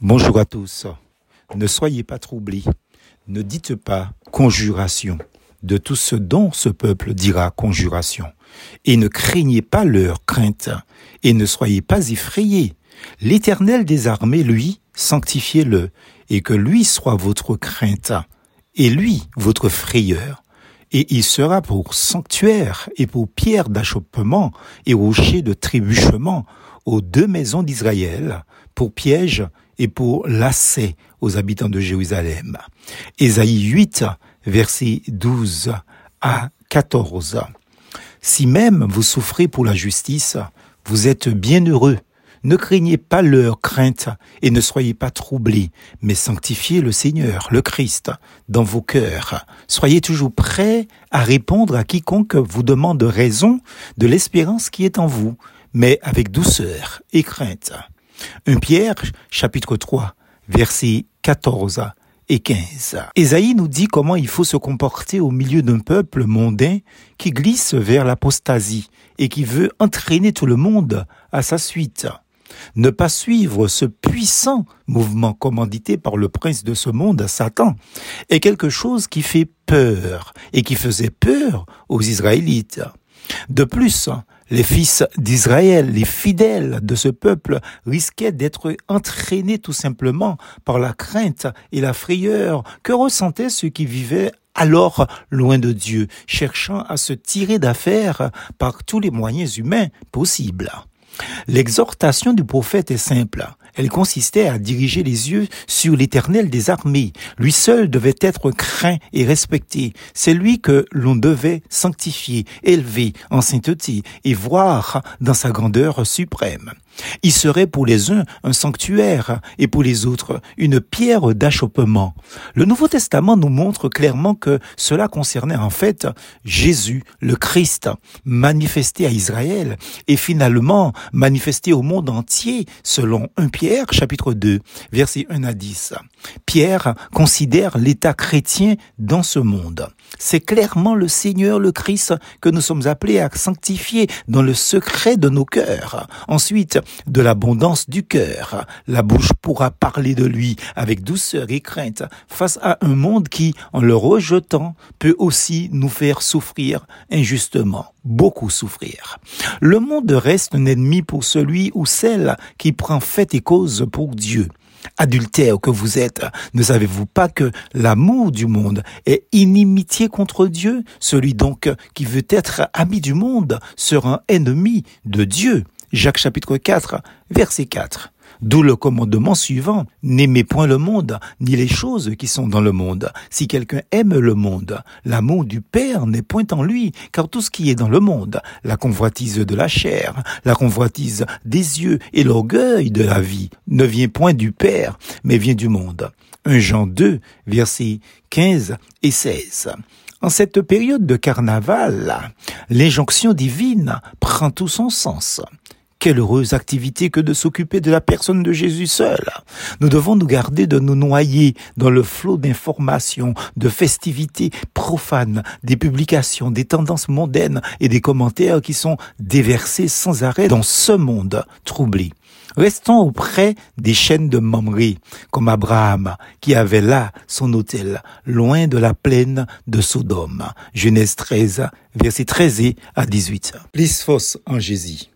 Bonjour à tous. Ne soyez pas troublés. Ne dites pas conjuration de tout ce dont ce peuple dira conjuration. Et ne craignez pas leur crainte. Et ne soyez pas effrayés. L'Éternel des armées, lui, sanctifiez-le. Et que lui soit votre crainte. Et lui, votre frayeur. Et il sera pour sanctuaire et pour pierre d'achoppement et rocher de trébuchement aux deux maisons d'Israël, pour piège et pour lacet aux habitants de Jérusalem. Ésaïe 8, versets 12 à 14. Si même vous souffrez pour la justice, vous êtes bien heureux. Ne craignez pas leur crainte et ne soyez pas troublés, mais sanctifiez le Seigneur, le Christ, dans vos cœurs. Soyez toujours prêts à répondre à quiconque vous demande raison de l'espérance qui est en vous, mais avec douceur et crainte. 1 Pierre, chapitre 3, versets 14 et 15. Ésaïe nous dit comment il faut se comporter au milieu d'un peuple mondain qui glisse vers l'apostasie et qui veut entraîner tout le monde à sa suite. Ne pas suivre ce puissant mouvement commandité par le prince de ce monde, Satan, est quelque chose qui fait peur et qui faisait peur aux Israélites. De plus, les fils d'Israël, les fidèles de ce peuple, risquaient d'être entraînés tout simplement par la crainte et la frayeur que ressentaient ceux qui vivaient alors loin de Dieu, cherchant à se tirer d'affaire par tous les moyens humains possibles. L'exhortation du prophète est simple. Elle consistait à diriger les yeux sur l'Éternel des armées. Lui seul devait être craint et respecté. C'est lui que l'on devait sanctifier, élever en sainteté et voir dans sa grandeur suprême. Il serait pour les uns un sanctuaire et pour les autres une pierre d'achoppement. Le Nouveau Testament nous montre clairement que cela concernait en fait Jésus, le Christ, manifesté à Israël et finalement manifesté au monde entier selon 1 Pierre chapitre 2 versets 1 à 10. Pierre considère l'état chrétien dans ce monde. C'est clairement le Seigneur le Christ que nous sommes appelés à sanctifier dans le secret de nos cœurs. Ensuite, de l'abondance du cœur, la bouche pourra parler de lui avec douceur et crainte face à un monde qui, en le rejetant, peut aussi nous faire souffrir injustement, beaucoup souffrir. Le monde reste un ennemi pour celui ou celle qui prend fait et cause pour Dieu adultère que vous êtes, ne savez-vous pas que l'amour du monde est inimitié contre Dieu? Celui donc qui veut être ami du monde sera ennemi de Dieu. Jacques chapitre 4, verset 4. D'où le commandement suivant, n'aimez point le monde, ni les choses qui sont dans le monde. Si quelqu'un aime le monde, l'amour du Père n'est point en lui, car tout ce qui est dans le monde, la convoitise de la chair, la convoitise des yeux et l'orgueil de la vie, ne vient point du Père, mais vient du monde. 1 Jean 2, versets 15 et 16. En cette période de carnaval, l'injonction divine prend tout son sens. Quelle heureuse activité que de s'occuper de la personne de Jésus seul. Nous devons nous garder de nous noyer dans le flot d'informations, de festivités profanes, des publications, des tendances mondaines et des commentaires qui sont déversés sans arrêt dans ce monde troublé. Restons auprès des chaînes de Mamré, comme Abraham, qui avait là son hôtel, loin de la plaine de Sodome. Genèse 13, verset 13 à 18. Plisphos en Jésus.